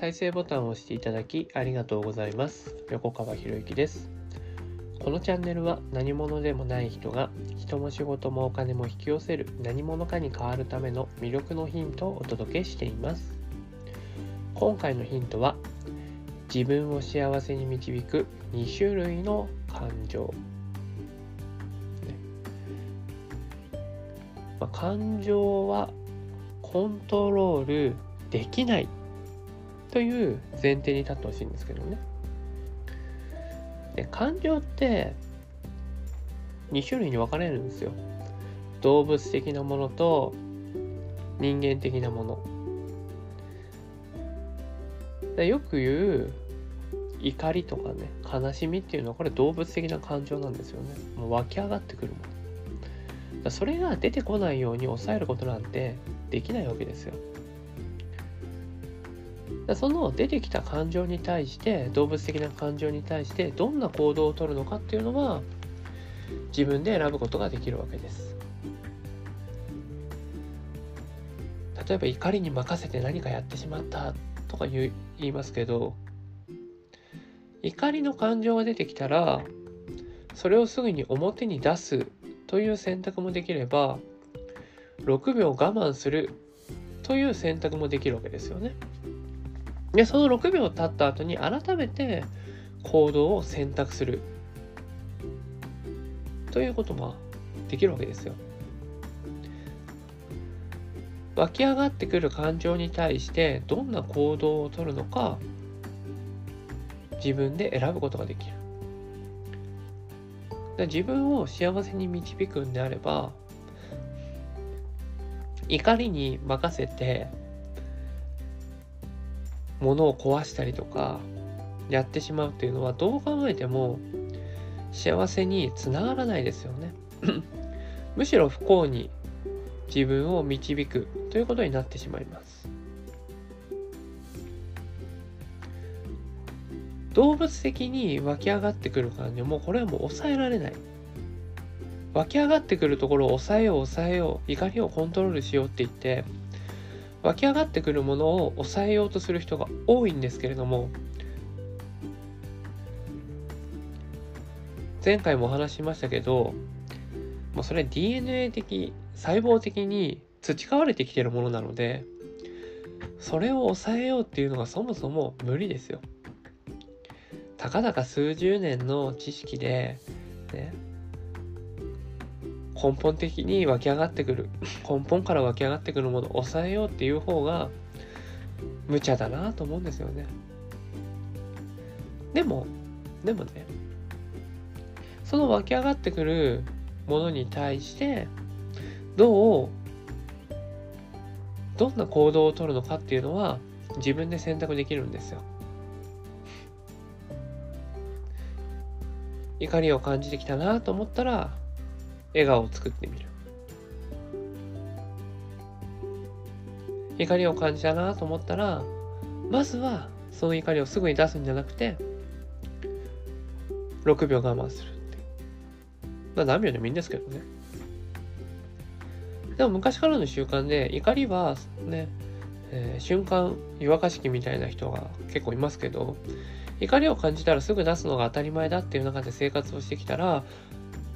再生ボタンを押していただきありがとうございます。横川博之です。このチャンネルは何者でもない人が人も仕事もお金も引き寄せる何者かに変わるための魅力のヒントをお届けしています。今回のヒントは自分を幸せに導く2種類の感情。まあ、感情はコントロールできない。という前提に立ってほしいんですけどね。で感情って2種類に分かれるんですよ。動物的なものと人間的なもの。でよく言う怒りとかね悲しみっていうのはこれ動物的な感情なんですよね。もう湧き上がってくるもの。それが出てこないように抑えることなんてできないわけですよ。その出てきた感情に対して動物的な感情に対してどんな行動をとるのかっていうのは自分で選ぶことができるわけです。例えば怒りに任せて何かやってしまったとか言いますけど怒りの感情が出てきたらそれをすぐに表に出すという選択もできれば6秒我慢するという選択もできるわけですよね。でその6秒経った後に改めて行動を選択するということもできるわけですよ。湧き上がってくる感情に対してどんな行動をとるのか自分で選ぶことができる。自分を幸せに導くんであれば怒りに任せて物を壊したりとかやってしまうっていうのはどう考えても幸せにつながらないですよね。むしろ不幸に自分を導くということになってしまいます。動物的に湧き上がってくる感情もうこれはもう抑えられない。湧き上がってくるところを抑えよう抑えよう怒りをコントロールしようって言って湧き上がってくるものを抑えようとする人が多いんですけれども前回もお話ししましたけどもうそれ DNA 的細胞的に培われてきてるものなのでそれを抑えようっていうのがそもそも無理ですよ。たかだか数十年の知識で、ね、根本的に湧き上がってくる 根本から湧き上がってくるものを抑えようっていう方が無茶だなと思うんですよね。でもでもねその湧き上がってくるものに対してどうどんな行動をとるのかっていうのは自分で選択できるんですよ。怒りを感じてきたなと思ったら笑顔を作ってみる。怒りを感じたなと思ったらまずはその怒りをすぐに出すんじゃなくて6秒我慢するってまあ何秒でもいいんですけどね。でも昔からの習慣で怒りはね、えー、瞬間湯沸かし器みたいな人が結構いますけど怒りを感じたらすぐ出すのが当たり前だっていう中で生活をしてきたら、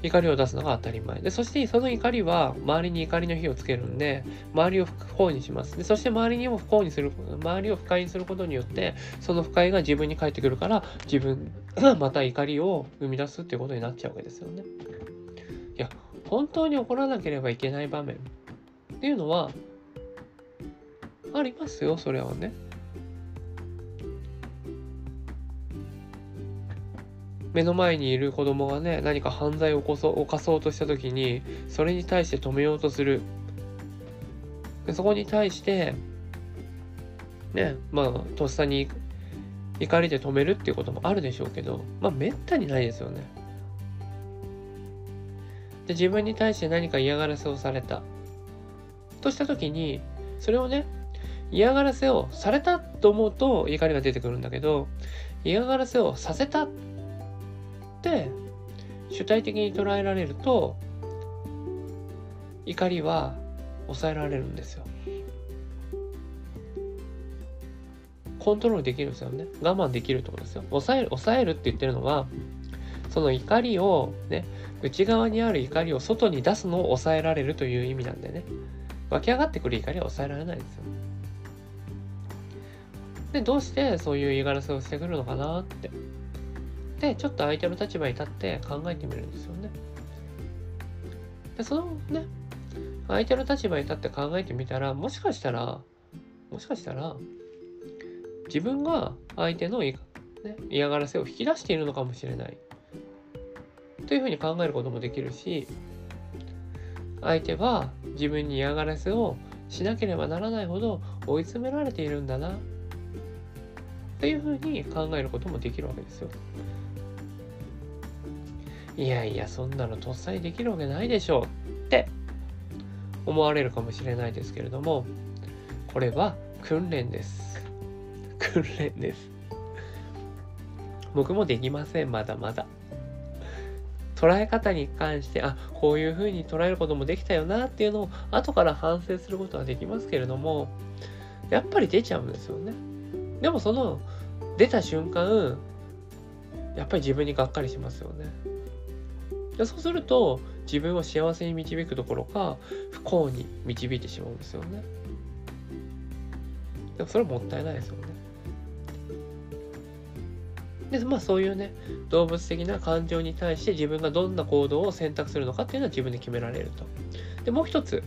怒りを出すのが当たり前。で、そしてその怒りは周りに怒りの火をつけるんで、周りを不幸にします。で、そして周りにも不幸にする、周りを不快にすることによって、その不快が自分に返ってくるから、自分が また怒りを生み出すっていうことになっちゃうわけですよね。いや、本当に怒らなければいけない場面っていうのは、ありますよ、それはね。目の前にいる子供がね何か犯罪を起こそ犯そうとした時にそれに対して止めようとする。でそこに対してねまあとっさに怒りで止めるっていうこともあるでしょうけどまあめったにないですよね。で自分に対して何か嫌がらせをされた。とした時にそれをね嫌がらせをされたと思うと怒りが出てくるんだけど嫌がらせをさせたって主体的に捉えられると怒りは抑えられるんですよ。コントロールできるんですよね。我慢できるってことですよ。抑える、抑えるって言ってるのは、その怒りをね、内側にある怒りを外に出すのを抑えられるという意味なんでね。湧き上がってくる怒りは抑えられないんですよ。で、どうしてそういう嫌がらせをしてくるのかなって。で、ちょっと相手の立場に立って考えてみるんですよね。で、そのね、相手の立場に立って考えてみたら、もしかしたら、もしかしたら、自分が相手の、ね、嫌がらせを引き出しているのかもしれない。というふうに考えることもできるし、相手は自分に嫌がらせをしなければならないほど追い詰められているんだなというふうに考えることもできるわけですよ。いやいやそんなのとっさにできるわけないでしょうって思われるかもしれないですけれどもこれは訓練です。訓練です。僕もできませんまだまだ。捉え方に関してあこういうふうに捉えることもできたよなっていうのを後から反省することはできますけれどもやっぱり出ちゃうんですよね。でもその出た瞬間やっぱり自分にがっかりしますよねでそうすると自分を幸せに導くどころか不幸に導いてしまうんですよね。でもそれはもったいないですよね。でまあそういうね動物的な感情に対して自分がどんな行動を選択するのかっていうのは自分で決められると。でもう一つ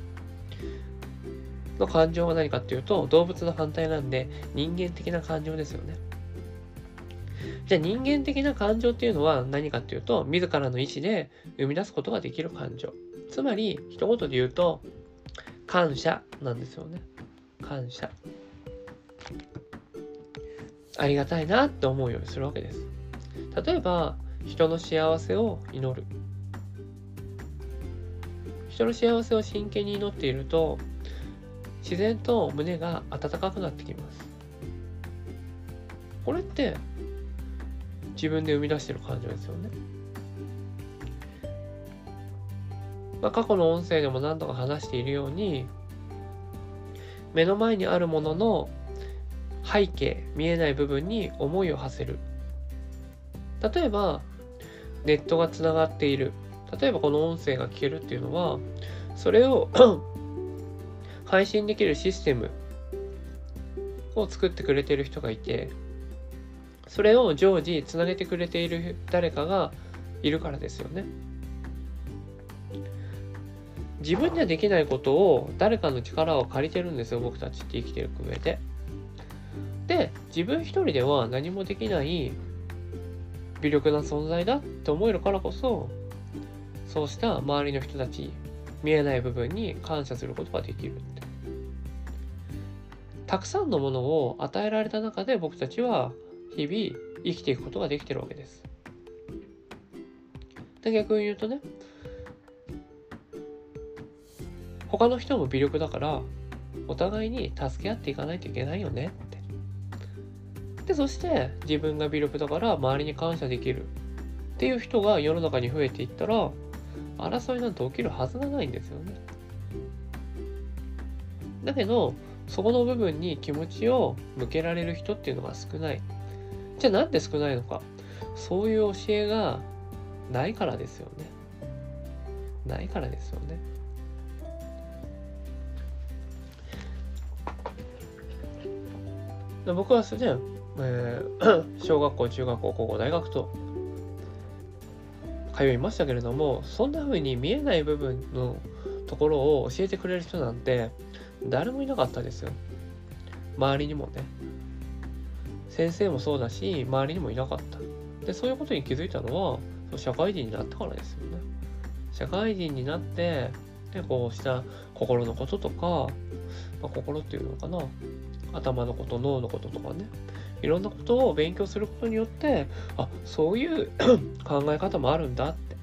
の感情は何かっていうと動物の反対なんで人間的な感情ですよね。じゃあ人間的な感情っていうのは何かっていうと自らの意思で生み出すことができる感情。つまり一言で言うと感謝なんですよね。感謝。ありがたいなって思うようにするわけです。例えば人の幸せを祈る。人の幸せを真剣に祈っていると自然と胸が温かくなってきます。これって自分で生み出してる感情ですよね。まあ、過去の音声でも何度か話しているように目の前にあるものの背景見えない部分に思いを馳せる例えばネットがつながっている例えばこの音声が聞けるっていうのはそれを 配信できるシステムを作ってくれてる人がいてそれを常時つなげてくれている誰かがいるからですよね。自分にはできないことを誰かの力を借りてるんですよ僕たちって生きていく上で。で自分一人では何もできない微力な存在だって思えるからこそそうした周りの人たち見えない部分に感謝することができるってたくさんのものを与えられた中で僕たちは日々生きていくことができてるわけです。で逆に言うとね他の人も微力だからお互いに助け合っていかないといけないよねって。でそして自分が微力だから周りに感謝できるっていう人が世の中に増えていったら争いなんて起きるはずがないんですよね。だけどそこの部分に気持ちを向けられる人っていうのが少ない。じゃあなんで少ないのか。そういう教えがないからですよね。ないからですよね。僕はすでに、えー、小学校、中学校、高校、大学と通いましたけれども、そんな風に見えない部分のところを教えてくれる人なんて誰もいなかったですよ。周りにもね。先生もそうだし周りにもいなかった。でそういうことに気づいたのは社会人になってからですよね。社会人になってでこうした心のこととか、まあ、心っていうのかな。頭のこと脳のこととかね。いろんなことを勉強することによってあそういう 考え方もあるんだって。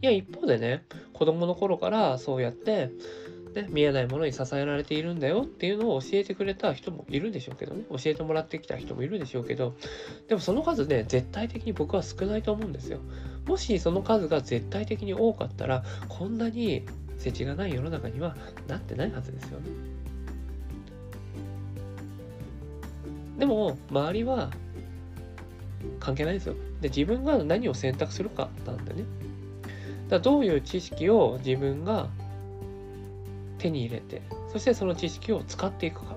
いや一方でね子供の頃からそうやってね、見えないものに支えられているんだよっていうのを教えてくれた人もいるんでしょうけどね。教えてもらってきた人もいるんでしょうけどでもその数ね絶対的に僕は少ないと思うんですよ。もしその数が絶対的に多かったらこんなに世知がない世の中にはなってないはずですよね。でも周りは関係ないですよ。で自分が何を選択するかなんでね。だどういう知識を自分が手に入れてそしてその知識を使っていくか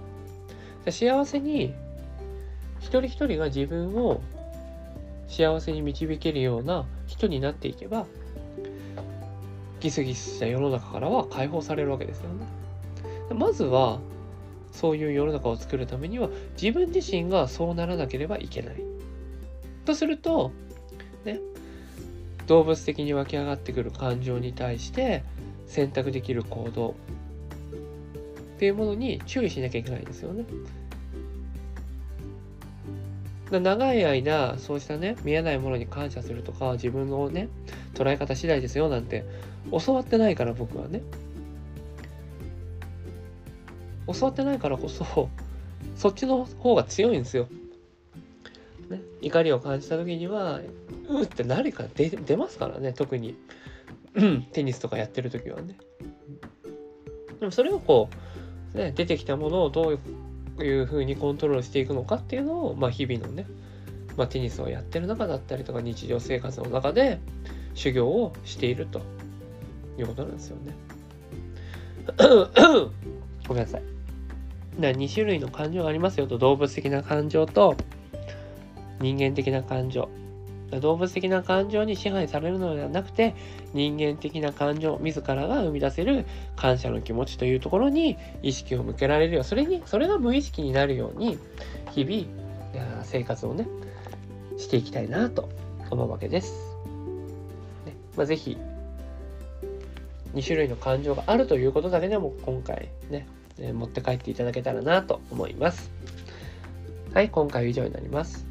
幸せに一人一人が自分を幸せに導けるような人になっていけばギスギスした世の中からは解放されるわけですよね。まずはそういう世の中を作るためには自分自身がそうならなければいけない。とするとね動物的に湧き上がってくる感情に対して選択できる行動っていうものに注意しなきゃいけないんですよね。長い間そうしたね見えないものに感謝するとか自分のね捉え方次第ですよなんて教わってないから僕はね教わってないからこそそっちの方が強いんですよ。ね、怒りを感じた時にはうって何か出出ますからね特に、テニスとかやってる時はね。でもそれをこう、ね、出てきたものをどういうふうにコントロールしていくのかっていうのを、まあ、日々のね、まあ、テニスをやってる中だったりとか日常生活の中で修行をしているということなんですよね。ごめんなさい。2種類の感情がありますよと動物的な感情と人間的な感情動物的な感情に支配されるのではなくて人間的な感情自らが生み出せる感謝の気持ちというところに意識を向けられるよそれにそれが無意識になるように日々生活をねしていきたいなと思うわけです。ねまあ、ぜひ2種類の感情があるということだけでも今回ね持って帰っていただけたらなと思います。はい、今回は以上になります。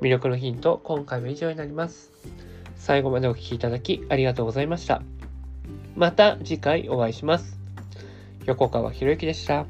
魅力のヒント、今回も以上になります。最後までお聴きいただきありがとうございました。また次回お会いします。横川博之でした。